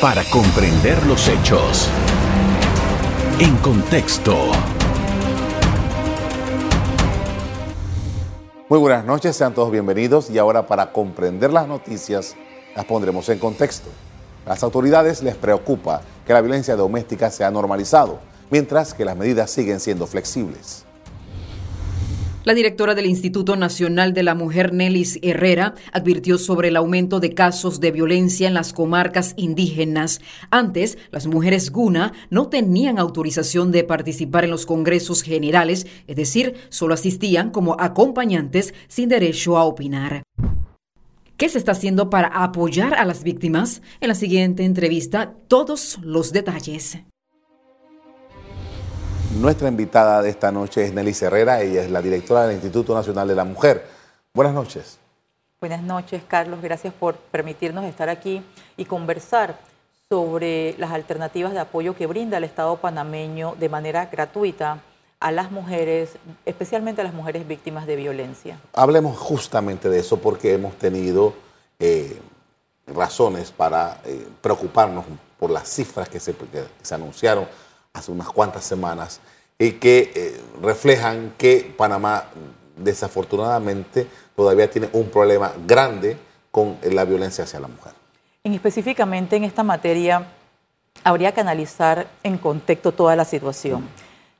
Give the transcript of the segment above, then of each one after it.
para comprender los hechos. En contexto. Muy buenas noches, sean todos bienvenidos y ahora para comprender las noticias las pondremos en contexto. Las autoridades les preocupa que la violencia doméstica se ha normalizado, mientras que las medidas siguen siendo flexibles. La directora del Instituto Nacional de la Mujer, Nelis Herrera, advirtió sobre el aumento de casos de violencia en las comarcas indígenas. Antes, las mujeres guna no tenían autorización de participar en los congresos generales, es decir, solo asistían como acompañantes sin derecho a opinar. ¿Qué se está haciendo para apoyar a las víctimas? En la siguiente entrevista, todos los detalles. Nuestra invitada de esta noche es Nelly Herrera, ella es la directora del Instituto Nacional de la Mujer. Buenas noches. Buenas noches, Carlos. Gracias por permitirnos estar aquí y conversar sobre las alternativas de apoyo que brinda el Estado panameño de manera gratuita a las mujeres, especialmente a las mujeres víctimas de violencia. Hablemos justamente de eso porque hemos tenido eh, razones para eh, preocuparnos por las cifras que se, que se anunciaron hace unas cuantas semanas y que eh, reflejan que Panamá desafortunadamente todavía tiene un problema grande con la violencia hacia la mujer. En específicamente en esta materia habría que analizar en contexto toda la situación.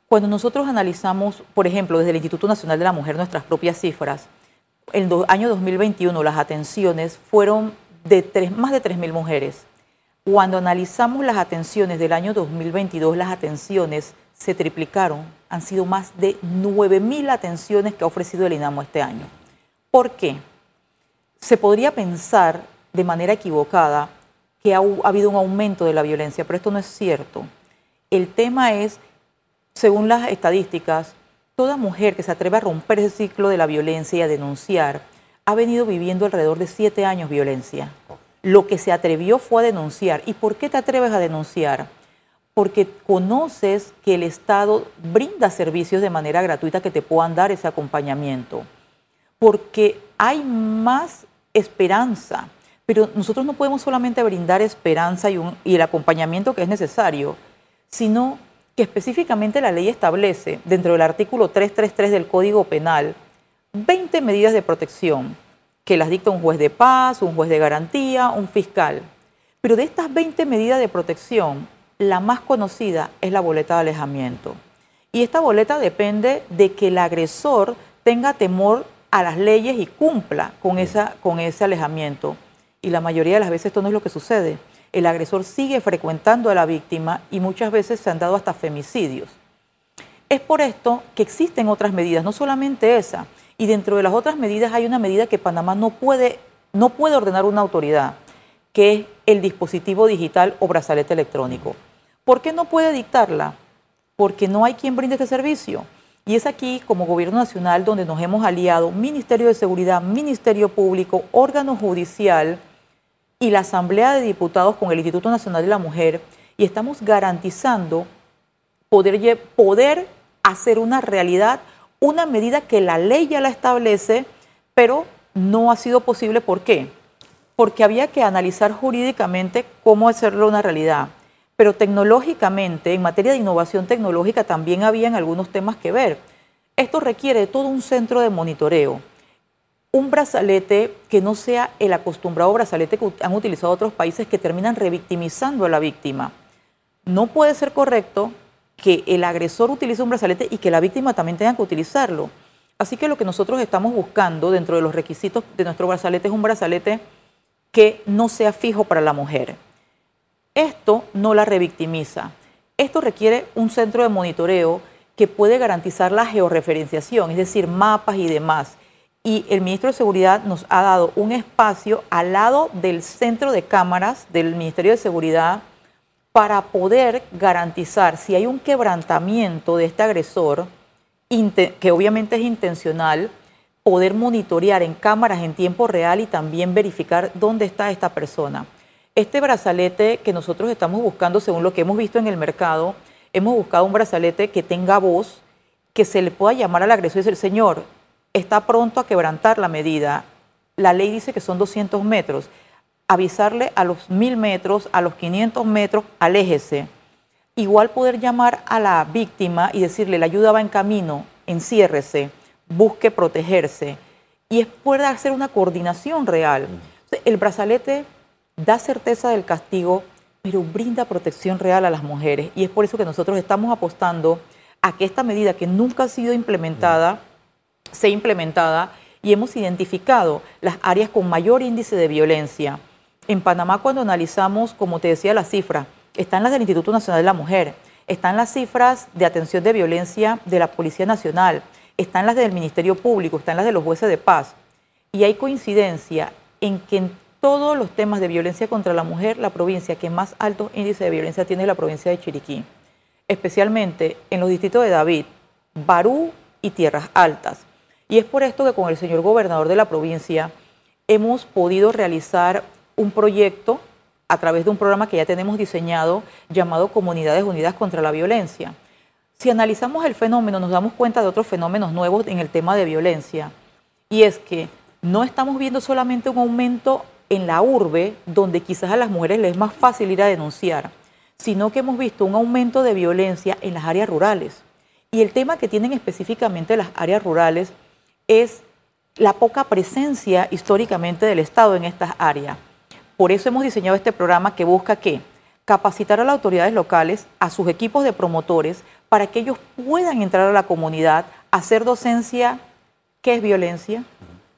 Cuando nosotros analizamos, por ejemplo, desde el Instituto Nacional de la Mujer nuestras propias cifras, el año 2021 las atenciones fueron de tres, más de 3.000 mujeres. Cuando analizamos las atenciones del año 2022, las atenciones se triplicaron. Han sido más de 9.000 atenciones que ha ofrecido el INAMO este año. ¿Por qué? Se podría pensar de manera equivocada que ha, ha habido un aumento de la violencia, pero esto no es cierto. El tema es, según las estadísticas, toda mujer que se atreve a romper ese ciclo de la violencia y a denunciar ha venido viviendo alrededor de siete años violencia lo que se atrevió fue a denunciar. ¿Y por qué te atreves a denunciar? Porque conoces que el Estado brinda servicios de manera gratuita que te puedan dar ese acompañamiento. Porque hay más esperanza. Pero nosotros no podemos solamente brindar esperanza y, el acompañamiento que es necesario, sino que específicamente la ley establece, dentro del artículo 333 del Código Penal, 20 medidas de protección que las dicta un juez de paz, un juez de garantía, un fiscal. Pero de estas 20 medidas de protección, la más conocida es la boleta de alejamiento. Y esta boleta depende de que el agresor tenga temor a las leyes y cumpla con, esa, con ese alejamiento. Y la mayoría de las veces esto no es lo que sucede. El agresor sigue frecuentando a la víctima y muchas veces se han dado hasta femicidios. Es por esto que existen otras medidas, no solamente esa. Y dentro de las otras medidas hay una medida que Panamá no puede, no puede ordenar una autoridad, que es el dispositivo digital o brazalete electrónico. ¿Por qué no puede dictarla? Porque no hay quien brinde este servicio. Y es aquí, como Gobierno Nacional, donde nos hemos aliado Ministerio de Seguridad, Ministerio Público, órgano judicial y la Asamblea de Diputados con el Instituto Nacional de la Mujer, y estamos garantizando poder, poder hacer una realidad una medida que la ley ya la establece, pero no ha sido posible. ¿Por qué? Porque había que analizar jurídicamente cómo hacerlo una realidad. Pero tecnológicamente, en materia de innovación tecnológica, también habían algunos temas que ver. Esto requiere todo un centro de monitoreo. Un brazalete que no sea el acostumbrado brazalete que han utilizado otros países que terminan revictimizando a la víctima. No puede ser correcto que el agresor utilice un brazalete y que la víctima también tenga que utilizarlo. Así que lo que nosotros estamos buscando dentro de los requisitos de nuestro brazalete es un brazalete que no sea fijo para la mujer. Esto no la revictimiza. Esto requiere un centro de monitoreo que puede garantizar la georreferenciación, es decir, mapas y demás. Y el ministro de Seguridad nos ha dado un espacio al lado del centro de cámaras del Ministerio de Seguridad para poder garantizar si hay un quebrantamiento de este agresor, que obviamente es intencional, poder monitorear en cámaras en tiempo real y también verificar dónde está esta persona. Este brazalete que nosotros estamos buscando, según lo que hemos visto en el mercado, hemos buscado un brazalete que tenga voz, que se le pueda llamar al agresor y decir, señor, está pronto a quebrantar la medida. La ley dice que son 200 metros avisarle a los mil metros, a los 500 metros, aléjese. Igual poder llamar a la víctima y decirle, la ayuda va en camino, enciérrese, busque protegerse. Y es poder hacer una coordinación real. El brazalete da certeza del castigo, pero brinda protección real a las mujeres. Y es por eso que nosotros estamos apostando a que esta medida que nunca ha sido implementada, sea implementada y hemos identificado las áreas con mayor índice de violencia. En Panamá, cuando analizamos, como te decía, las cifras, están las del Instituto Nacional de la Mujer, están las cifras de atención de violencia de la Policía Nacional, están las del Ministerio Público, están las de los jueces de paz. Y hay coincidencia en que en todos los temas de violencia contra la mujer, la provincia que más alto índice de violencia tiene es la provincia de Chiriquí, especialmente en los distritos de David, Barú y Tierras Altas. Y es por esto que con el señor gobernador de la provincia hemos podido realizar un proyecto a través de un programa que ya tenemos diseñado llamado Comunidades Unidas contra la Violencia. Si analizamos el fenómeno, nos damos cuenta de otros fenómenos nuevos en el tema de violencia. Y es que no estamos viendo solamente un aumento en la urbe, donde quizás a las mujeres les es más fácil ir a denunciar, sino que hemos visto un aumento de violencia en las áreas rurales. Y el tema que tienen específicamente las áreas rurales es la poca presencia históricamente del Estado en estas áreas. Por eso hemos diseñado este programa que busca que capacitar a las autoridades locales, a sus equipos de promotores, para que ellos puedan entrar a la comunidad, hacer docencia, ¿qué es violencia?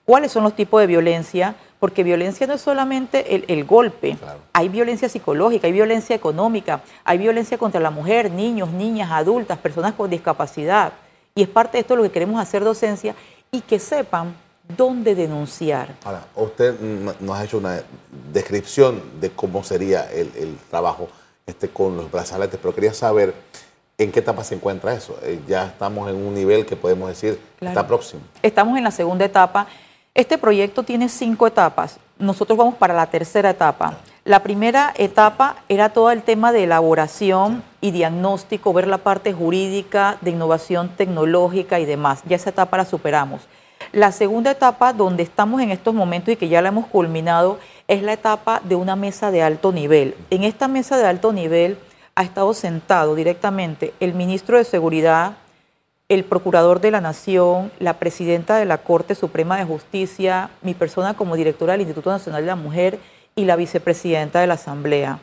¿Cuáles son los tipos de violencia? Porque violencia no es solamente el, golpe, hay violencia psicológica, hay violencia económica, hay violencia contra la mujer, niños, niñas, adultas, personas con discapacidad. Y es parte de esto lo que queremos hacer docencia y que sepan dónde denunciar. Ahora, usted nos ha hecho una descripción de cómo sería el, trabajo este, con los brazaletes, pero quería saber en qué etapa se encuentra eso. Eh, ya estamos en un nivel que podemos decir está próximo. Estamos en la segunda etapa. Este proyecto tiene cinco etapas. Nosotros vamos para la tercera etapa. La primera etapa era todo el tema de elaboración y diagnóstico, ver la parte jurídica, de innovación tecnológica y demás. Ya esa etapa la superamos. La segunda etapa, donde estamos en estos momentos y que ya la hemos culminado, es la etapa de una mesa de alto nivel. En esta mesa de alto nivel ha estado sentado directamente el ministro de Seguridad, el procurador de la Nación, la presidenta de la Corte Suprema de Justicia, mi persona como directora del Instituto Nacional de la Mujer y la vicepresidenta de la Asamblea.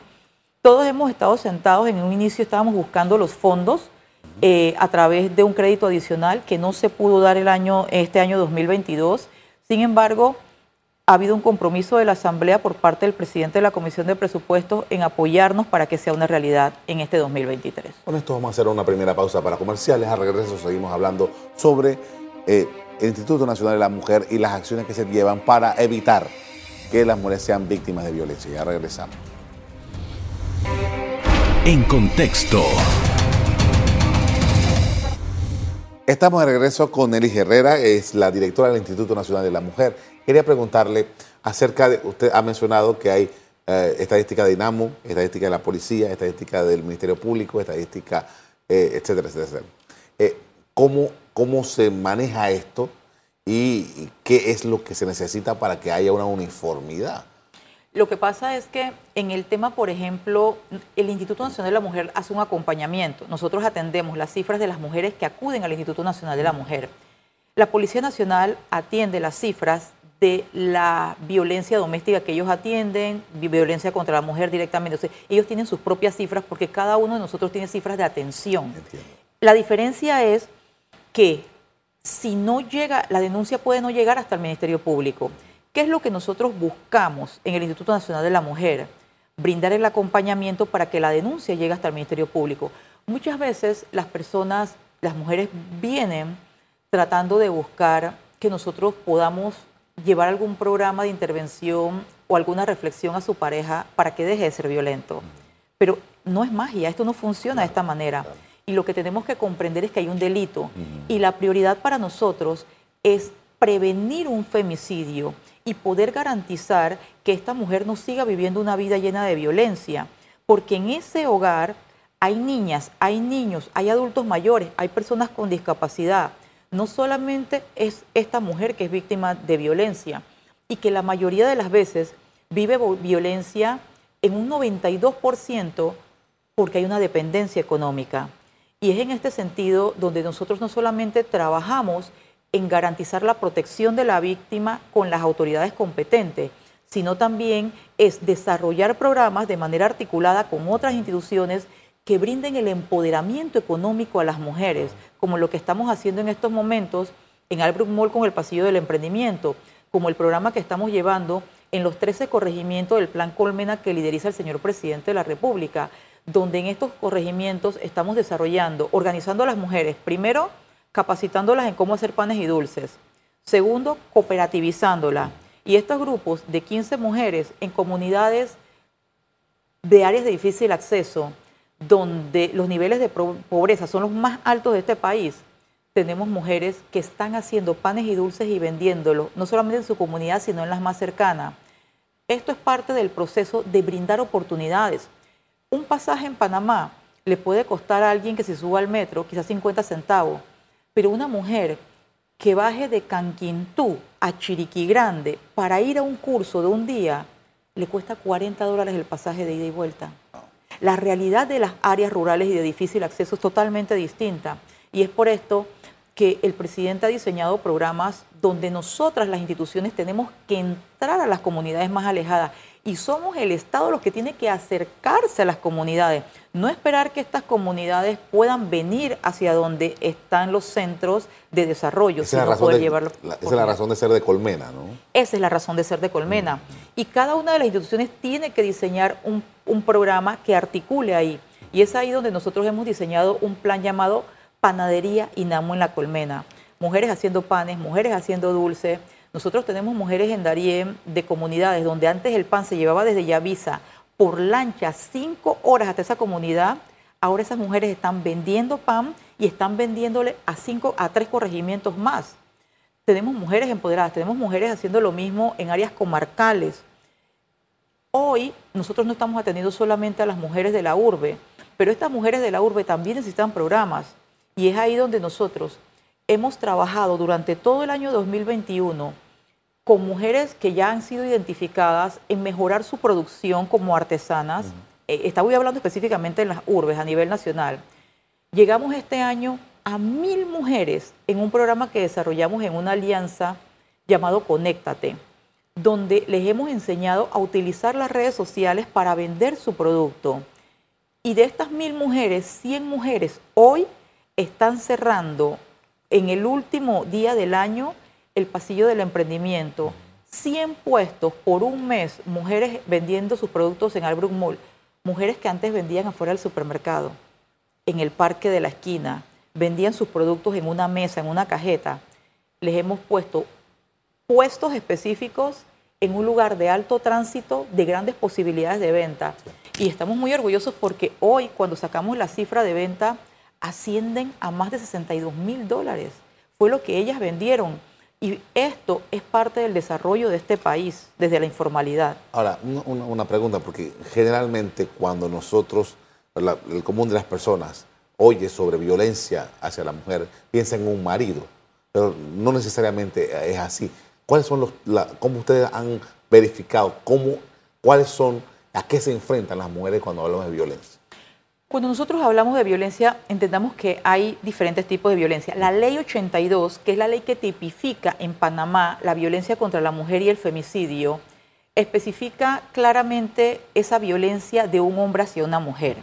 Todos hemos estado sentados, en un inicio estábamos buscando los fondos eh, a través de un crédito adicional que no se pudo dar el año, este año 2022. Sin embargo, ha habido un compromiso de la Asamblea por parte del presidente de la Comisión de Presupuestos en apoyarnos para que sea una realidad en este 2023. Con esto vamos a hacer una primera pausa para comerciales. A regreso seguimos hablando sobre eh, el Instituto Nacional de la Mujer y las acciones que se llevan para evitar que las mujeres sean víctimas de violencia. Ya regresamos. En contexto. Estamos de regreso con Nelly Herrera, es la directora del Instituto Nacional de la Mujer. Quería preguntarle acerca de, usted ha mencionado que hay eh, estadística de INAMU, estadística de la policía, estadística del Ministerio Público, estadística, eh, etcétera, etcétera. Eh, ¿cómo, ¿Cómo se maneja esto y qué es lo que se necesita para que haya una uniformidad? Lo que pasa es que en el tema, por ejemplo, el Instituto Nacional de la Mujer hace un acompañamiento. Nosotros atendemos las cifras de las mujeres que acuden al Instituto Nacional de la Mujer. La Policía Nacional atiende las cifras de la violencia doméstica que ellos atienden, violencia contra la mujer directamente. ellos tienen sus propias cifras porque cada uno de nosotros tiene cifras de atención. La diferencia es que si no llega, la denuncia puede no llegar hasta el Ministerio Público. ¿Qué es lo que nosotros buscamos en el Instituto Nacional de la Mujer? Brindar el acompañamiento para que la denuncia llegue hasta el Ministerio Público. Muchas veces las personas, las mujeres vienen tratando de buscar que nosotros podamos llevar algún programa de intervención o alguna reflexión a su pareja para que deje de ser violento. Pero no es magia, esto no funciona de esta manera. Y lo que tenemos que comprender es que hay un delito. Y la prioridad para nosotros es prevenir un femicidio y poder garantizar que esta mujer no siga viviendo una vida llena de violencia. Porque en ese hogar hay niñas, hay niños, hay adultos mayores, hay personas con discapacidad no solamente es esta mujer que es víctima de violencia y que la mayoría de las veces vive violencia en un 92% porque hay una dependencia económica. Y es en este sentido donde nosotros no solamente trabajamos en garantizar la protección de la víctima con las autoridades competentes, sino también es desarrollar programas de manera articulada con otras instituciones que brinden el empoderamiento económico a las mujeres, como lo que estamos haciendo en estos momentos en Albrook Mall con el Pasillo del Emprendimiento, como el programa que estamos llevando en los 13 corregimientos del Plan Colmena que lideriza el señor presidente de la República, donde en estos corregimientos estamos desarrollando, organizando a las mujeres, primero, capacitándolas en cómo hacer panes y dulces, segundo, cooperativizándolas. Y estos grupos de 15 mujeres en comunidades de áreas de difícil acceso, donde los niveles de pobreza son los más altos de este país, tenemos mujeres que están haciendo panes y dulces y vendiéndolos, no solamente en su comunidad, sino en las más cercanas. Esto es parte del proceso de brindar oportunidades. Un pasaje en Panamá le puede costar a alguien que se suba al metro quizás 50 centavos, pero una mujer que baje de Canquintú a Chiriquí Grande para ir a un curso de un día, le cuesta 40 dólares el pasaje de ida y vuelta. La realidad de las áreas rurales y de difícil acceso es totalmente distinta. Y es por esto que el presidente ha diseñado programas donde nosotras, las instituciones, tenemos que entrar a las comunidades más alejadas y somos el Estado los que tiene que acercarse a las comunidades, no esperar que estas comunidades puedan venir hacia donde están los centros de desarrollo, esa sino poder llevarlo. esa es la razón de ser de Colmena, ¿no? Esa es la razón de ser de Colmena. Mm. Y cada una de las instituciones tiene que diseñar un, un programa que articule ahí. Y es ahí donde nosotros hemos diseñado un plan llamado Panadería Inamo en la Colmena. Mujeres haciendo panes, mujeres haciendo dulces nosotros tenemos mujeres en Darien de comunidades donde antes el pan se llevaba desde Yavisa por lancha cinco horas hasta esa comunidad. Ahora esas mujeres están vendiendo pan y están vendiéndole a cinco, a tres corregimientos más. Tenemos mujeres empoderadas, tenemos mujeres haciendo lo mismo en áreas comarcales. Hoy nosotros no estamos atendiendo solamente a las mujeres de la urbe, pero estas mujeres de la urbe también necesitan programas. Y es ahí donde nosotros hemos trabajado durante todo el año 2021 con mujeres que ya han sido identificadas en mejorar su producción como artesanas. Eh, estaba hablando específicamente en las urbes a nivel nacional. Llegamos este año a mil mujeres en un programa que desarrollamos en una alianza llamado Conéctate, donde les hemos enseñado a utilizar las redes sociales para vender su producto. Y de estas mil mujeres, 100 mujeres hoy están cerrando en el último día del año el pasillo del emprendimiento, 100 puestos por un mes, mujeres vendiendo sus productos en Albrook Mall, mujeres que antes vendían afuera del supermercado, en el parque de la esquina, vendían sus productos en una mesa, en una cajeta. Les hemos puesto puestos específicos en un lugar de alto tránsito, de grandes posibilidades de venta. Y estamos muy orgullosos porque hoy, cuando sacamos la cifra de venta ascienden a más de 62 mil dólares. Fue lo que ellas vendieron. Y esto es parte del desarrollo de este país desde la informalidad. Ahora, una, pregunta, porque generalmente cuando nosotros, el común de las personas, oye sobre violencia hacia la mujer, piensa en un marido, pero no necesariamente es así. ¿Cuáles son los, cómo ustedes han verificado, cómo, cuáles son, a qué se enfrentan las mujeres cuando hablamos de violencia? Cuando nosotros hablamos de violencia, entendamos que hay diferentes tipos de violencia. La ley 82, que es la ley que tipifica en Panamá la violencia contra la mujer y el femicidio, especifica claramente esa violencia de un hombre hacia una mujer.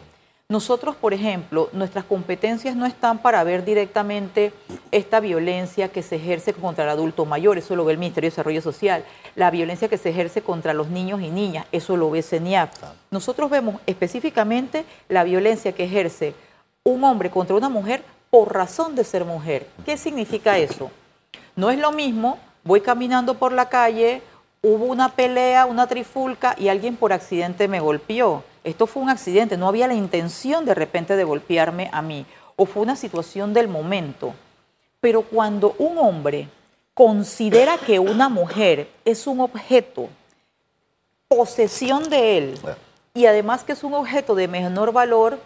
Nosotros, por ejemplo, nuestras competencias no están para ver directamente esta violencia que se ejerce contra el adulto mayor, eso lo ve el Ministerio de Desarrollo Social, la violencia que se ejerce contra los niños y niñas, eso lo ve CENIAF. Nosotros vemos específicamente la violencia que ejerce un hombre contra una mujer por razón de ser mujer. ¿Qué significa eso? No es lo mismo, voy caminando por la calle, hubo una pelea, una trifulca y alguien por accidente me golpeó esto fue un accidente, no había la intención de repente de golpearme a mí, o fue una situación del momento. Pero cuando un hombre considera que una mujer es un objeto, posesión de él, y además que es un objeto de menor valor,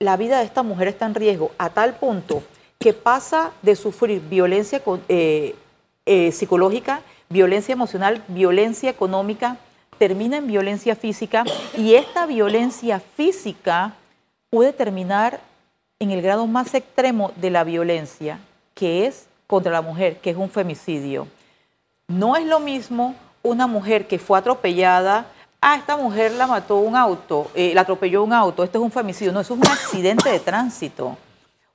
la vida de esta mujer está en riesgo a tal punto que pasa de sufrir violencia eh, eh, psicológica, violencia emocional, violencia económica, termina en violencia física y esta violencia física puede terminar en el grado más extremo de la violencia, que es contra la mujer, que es un femicidio. No es lo mismo una mujer que fue atropellada, ah, esta mujer la mató un auto, eh, la atropelló un auto, esto es un femicidio. No, eso es un accidente de tránsito.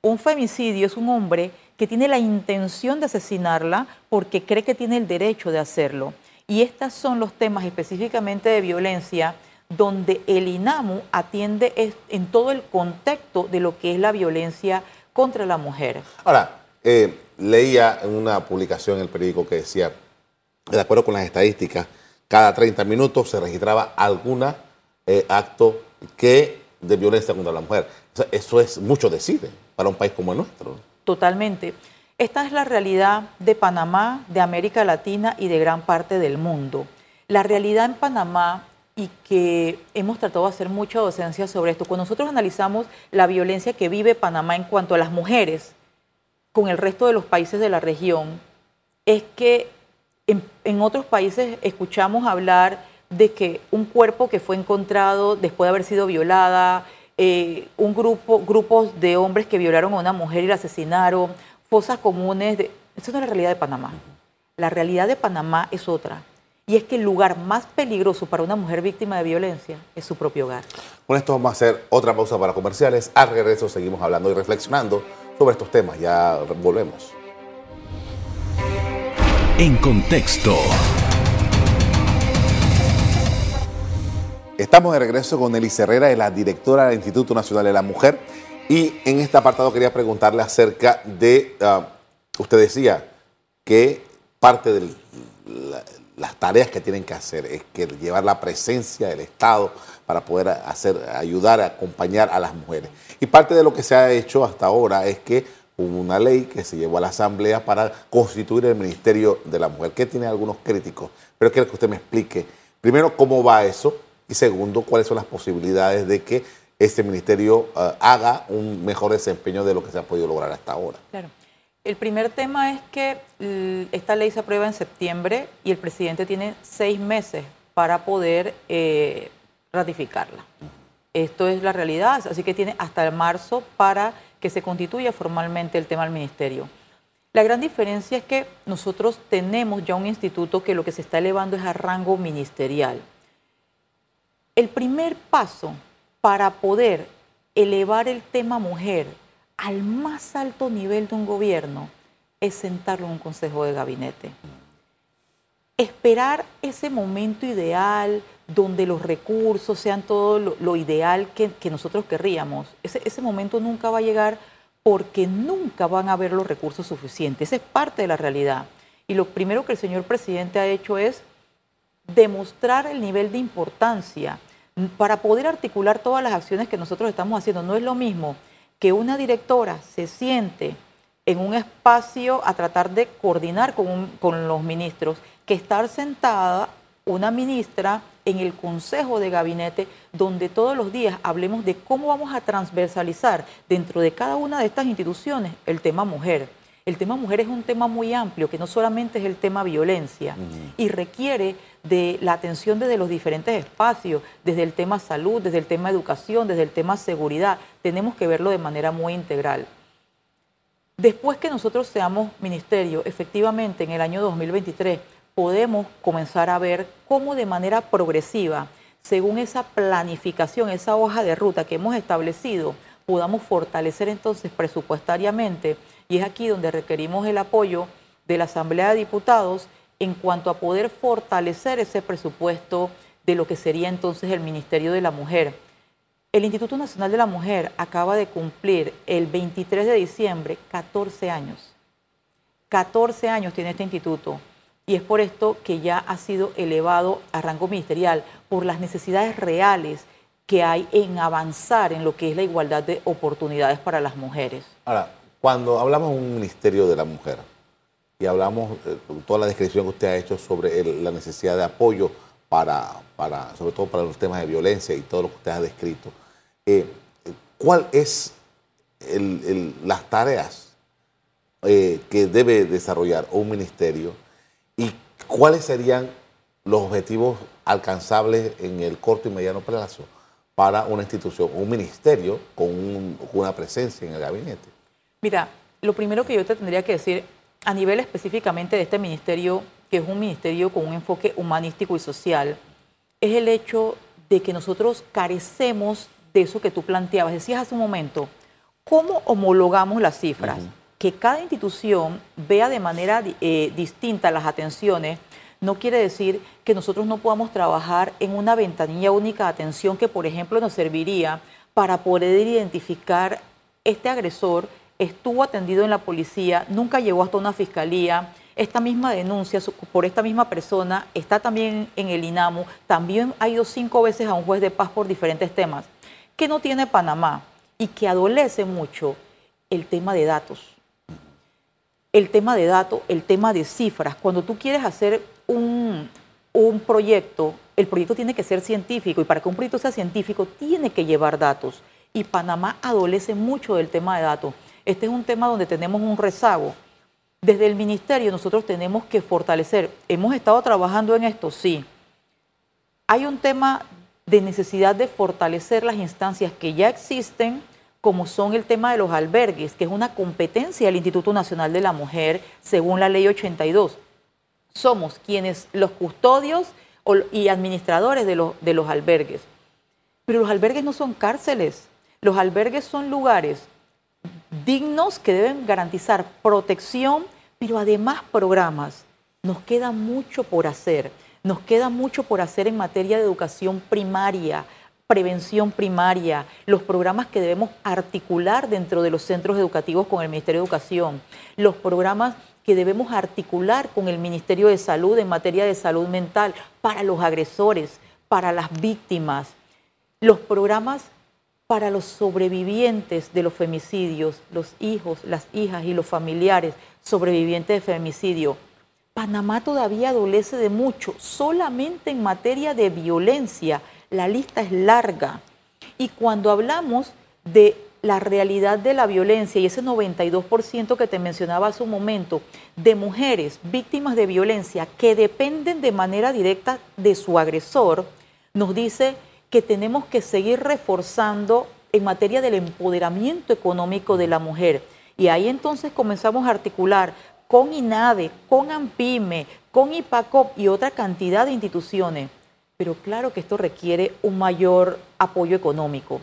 Un femicidio es un hombre que tiene la intención de asesinarla porque cree que tiene el derecho de hacerlo. Y estos son los temas específicamente de violencia donde el INAMU atiende en todo el contexto de lo que es la violencia contra la mujer. Ahora, eh, leía en una publicación en el periódico que decía, de acuerdo con las estadísticas, cada 30 minutos se registraba algún eh, acto que de violencia contra la mujer. eso es mucho decir para un país como el nuestro. Totalmente. Esta es la realidad de Panamá, de América Latina y de gran parte del mundo. La realidad en Panamá y que hemos tratado de hacer mucha docencia sobre esto. Cuando nosotros analizamos la violencia que vive Panamá en cuanto a las mujeres con el resto de los países de la región, es que en, otros países escuchamos hablar de que un cuerpo que fue encontrado después de haber sido violada, eh, un grupo, grupos de hombres que violaron a una mujer y la asesinaron, fosas comunes. De, eso no es la realidad de Panamá. La realidad de Panamá es otra. Y es que el lugar más peligroso para una mujer víctima de violencia es su propio hogar. Con esto vamos a hacer otra pausa para comerciales. Al regreso seguimos hablando y reflexionando sobre estos temas. Ya volvemos. En contexto. Estamos de regreso con Elise Herrera, la directora del Instituto Nacional de la Mujer. Y en este apartado quería preguntarle acerca de, ah, usted decía que parte de las tareas que tienen que hacer es que llevar la presencia del Estado para poder hacer, ayudar, acompañar a las mujeres. Y parte de lo que se ha hecho hasta ahora es que hubo una ley que se llevó a la Asamblea para constituir el Ministerio de la Mujer, que tiene algunos críticos, pero quiero que usted me explique, primero, cómo va eso y segundo, cuáles son las posibilidades de que este ministerio eh, haga un mejor desempeño de lo que se ha podido lograr hasta ahora. Claro. El primer tema es que esta ley se aprueba en septiembre y el presidente tiene seis meses para poder eh, ratificarla. Esto es la realidad, así que tiene hasta el marzo para que se constituya formalmente el tema del ministerio. La gran diferencia es que nosotros tenemos ya un instituto que lo que se está elevando es a rango ministerial. El primer paso para poder elevar el tema mujer al más alto nivel de un gobierno es sentarlo en un consejo de gabinete. Esperar ese momento ideal donde los recursos sean todo lo, ideal que, nosotros querríamos. Ese, ese momento nunca va a llegar porque nunca van a haber los recursos suficientes. Esa es parte de la realidad. Y lo primero que el señor presidente ha hecho es demostrar el nivel de importancia para poder articular todas las acciones que nosotros estamos haciendo. No es lo mismo que una directora se siente en un espacio a tratar de coordinar con, con los ministros que estar sentada una ministra en el Consejo de Gabinete, donde todos los días hablemos de cómo vamos a transversalizar dentro de cada una de estas instituciones el tema mujer. El tema mujer es un tema muy amplio, que no solamente es el tema violencia, y requiere de la atención desde los diferentes espacios, desde el tema salud, desde el tema educación, desde el tema seguridad. Tenemos que verlo de manera muy integral. Después que nosotros seamos ministerio, efectivamente en el año 2023 podemos comenzar a ver cómo de manera progresiva, según esa planificación, esa hoja de ruta que hemos establecido, podamos fortalecer entonces presupuestariamente. Y es aquí donde requerimos el apoyo de la Asamblea de Diputados en cuanto a poder fortalecer ese presupuesto de lo que sería entonces el Ministerio de la Mujer. El Instituto Nacional de la Mujer acaba de cumplir el 23 de diciembre 14 años. 14 años tiene este instituto y es por esto que ya ha sido elevado a rango ministerial, por las necesidades reales que hay en avanzar en lo que es la igualdad de oportunidades para las mujeres. Ahora, cuando hablamos de un ministerio de la mujer y hablamos eh, toda la descripción que usted ha hecho sobre la necesidad de apoyo para, para, sobre todo para los temas de violencia y todo lo que usted ha descrito, eh, ¿cuál es las tareas eh, que debe desarrollar un ministerio? ¿Y cuáles serían los objetivos alcanzables en el corto y mediano plazo para una institución, un ministerio con, una presencia en el gabinete? Mira, lo primero que yo te tendría que decir a nivel específicamente de este ministerio, que es un ministerio con un enfoque humanístico y social, es el hecho de que nosotros carecemos de eso que tú planteabas. Decías hace un momento, ¿cómo homologamos las cifras? Que cada institución vea de manera eh, distinta las atenciones no quiere decir que nosotros no podamos trabajar en una ventanilla única de atención que, por ejemplo, nos serviría para poder identificar este agresor estuvo atendido en la policía, nunca llegó hasta una fiscalía, esta misma denuncia por esta misma persona está también en el INAMU, también ha ido cinco veces a un juez de paz por diferentes temas. ¿Qué no tiene Panamá? Y que adolece mucho el tema de datos. El tema de datos, el tema de cifras. Cuando tú quieres hacer un, un proyecto, el proyecto tiene que ser científico y para que un proyecto sea científico tiene que llevar datos. Y Panamá adolece mucho del tema de datos. Este es un tema donde tenemos un rezago. Desde el ministerio nosotros tenemos que fortalecer. Hemos estado trabajando en esto, sí. Hay un tema de necesidad de fortalecer las instancias que ya existen, como son el tema de los albergues, que es una competencia del Instituto Nacional de la Mujer según la Ley 82. Somos quienes, los custodios y administradores de los, de los albergues. Pero los albergues no son cárceles. Los albergues son lugares dignos que deben garantizar protección, pero además programas. Nos queda mucho por hacer. Nos queda mucho por hacer en materia de educación primaria, prevención primaria, los programas que debemos articular dentro de los centros educativos con el Ministerio de Educación, los programas que debemos articular con el Ministerio de Salud en materia de salud mental para los agresores, para las víctimas, los programas para los sobrevivientes de los femicidios, los hijos, las hijas y los familiares sobrevivientes de femicidio. Panamá todavía adolece de mucho, solamente en materia de violencia. La lista es larga. Y cuando hablamos de la realidad de la violencia y ese 92% que te mencionaba hace un momento, de mujeres víctimas de violencia que dependen de manera directa de su agresor, nos dice que tenemos que seguir reforzando en materia del empoderamiento económico de la mujer. Y ahí entonces comenzamos a articular con INADE, con AMPIME, con IPACOP y otra cantidad de instituciones. Pero claro que esto requiere un mayor apoyo económico.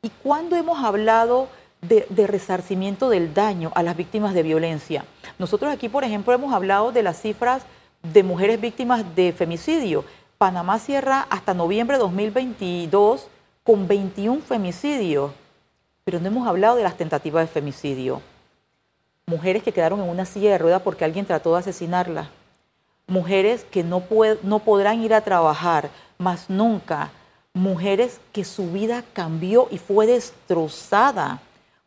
¿Y cuándo hemos hablado de, de, resarcimiento del daño a las víctimas de violencia? Nosotros aquí, por ejemplo, hemos hablado de las cifras de mujeres víctimas de femicidio. Panamá cierra hasta noviembre de 2022 con 21 femicidios, pero no hemos hablado de las tentativas de femicidio. Mujeres que quedaron en una silla de rueda porque alguien trató de asesinarla. Mujeres que no, no podrán ir a trabajar más nunca. Mujeres que su vida cambió y fue destrozada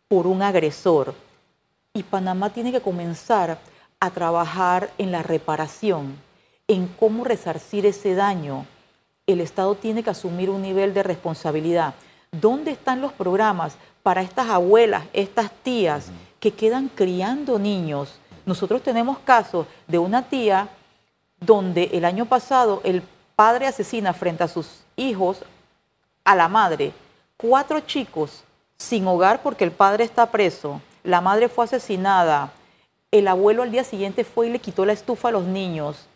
por un agresor. Y Panamá tiene que comenzar a trabajar en la reparación en cómo resarcir ese daño, el Estado tiene que asumir un nivel de responsabilidad. ¿Dónde están los programas para estas abuelas, estas tías que quedan criando niños? Nosotros tenemos casos de una tía donde el año pasado el padre asesina frente a sus hijos a la madre, cuatro chicos sin hogar porque el padre está preso, la madre fue asesinada, el abuelo al día siguiente fue y le quitó la estufa a los niños,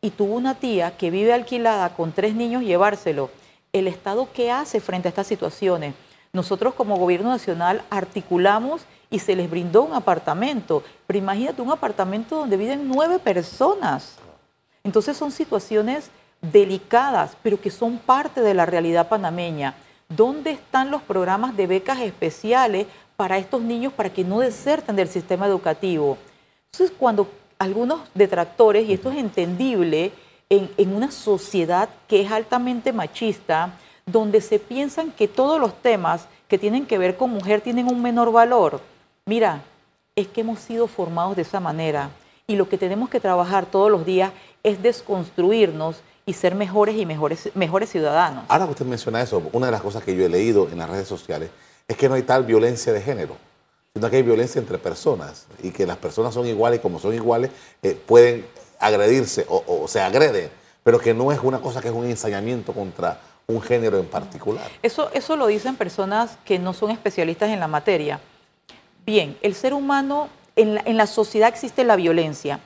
y tuvo una tía que vive alquilada con tres niños llevárselo. ¿El Estado qué hace frente a estas situaciones? Nosotros como gobierno nacional articulamos y se les brindó un apartamento. Pero imagínate un apartamento donde viven nueve personas. Entonces son situaciones delicadas, pero que son parte de la realidad panameña. ¿Dónde están los programas de becas especiales para estos niños para que no deserten del sistema educativo? Entonces, cuando algunos detractores, y esto es entendible, en, una sociedad que es altamente machista, donde se piensan que todos los temas que tienen que ver con mujer tienen un menor valor. Mira, es que hemos sido formados de esa manera y lo que tenemos que trabajar todos los días es desconstruirnos y ser mejores y mejores, mejores ciudadanos. Ahora que usted menciona eso, una de las cosas que yo he leído en las redes sociales es que no hay tal violencia de género sino que hay violencia entre personas y que las personas son iguales y como son iguales eh, pueden agredirse o, se agreden pero que no es una cosa que es un ensañamiento contra un género en particular. Eso, eso lo dicen personas que no son especialistas en la materia. Bien, el ser humano, en la, en la sociedad existe la violencia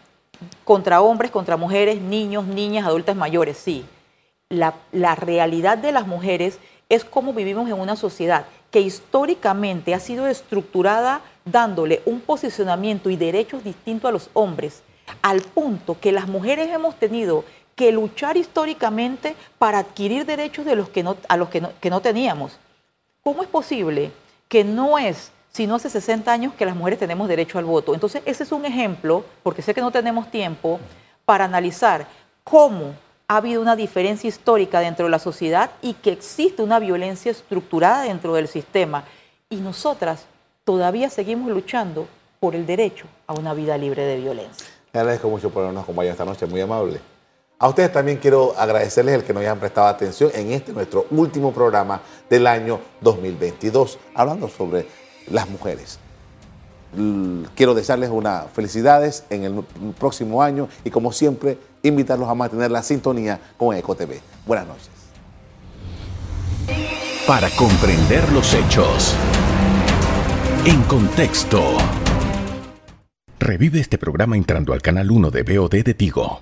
contra hombres, contra mujeres, niños, niñas, adultas mayores, sí. La, la realidad de las mujeres es cómo vivimos en una sociedad que históricamente ha sido estructurada dándole un posicionamiento y derechos distintos a los hombres, al punto que las mujeres hemos tenido que luchar históricamente para adquirir derechos de los que no, a los que no, que no teníamos. ¿Cómo es posible que no es sino hace 60 años que las mujeres tenemos derecho al voto? Entonces, ese es un ejemplo, porque sé que no tenemos tiempo, para analizar cómo ha habido una diferencia histórica dentro de la sociedad y que existe una violencia estructurada dentro del sistema. Y nosotras todavía seguimos luchando por el derecho a una vida libre de violencia. Le agradezco mucho por habernos acompañado esta noche, muy amable. A ustedes también quiero agradecerles el que nos hayan prestado atención en este nuestro último programa del año 2022, hablando sobre las mujeres. Quiero desearles unas felicidades en el próximo año y como siempre invitarlos a mantener la sintonía con EcoTV. Buenas noches. Para comprender los hechos. En contexto. Revive este programa entrando al canal 1 de BOD de Tigo.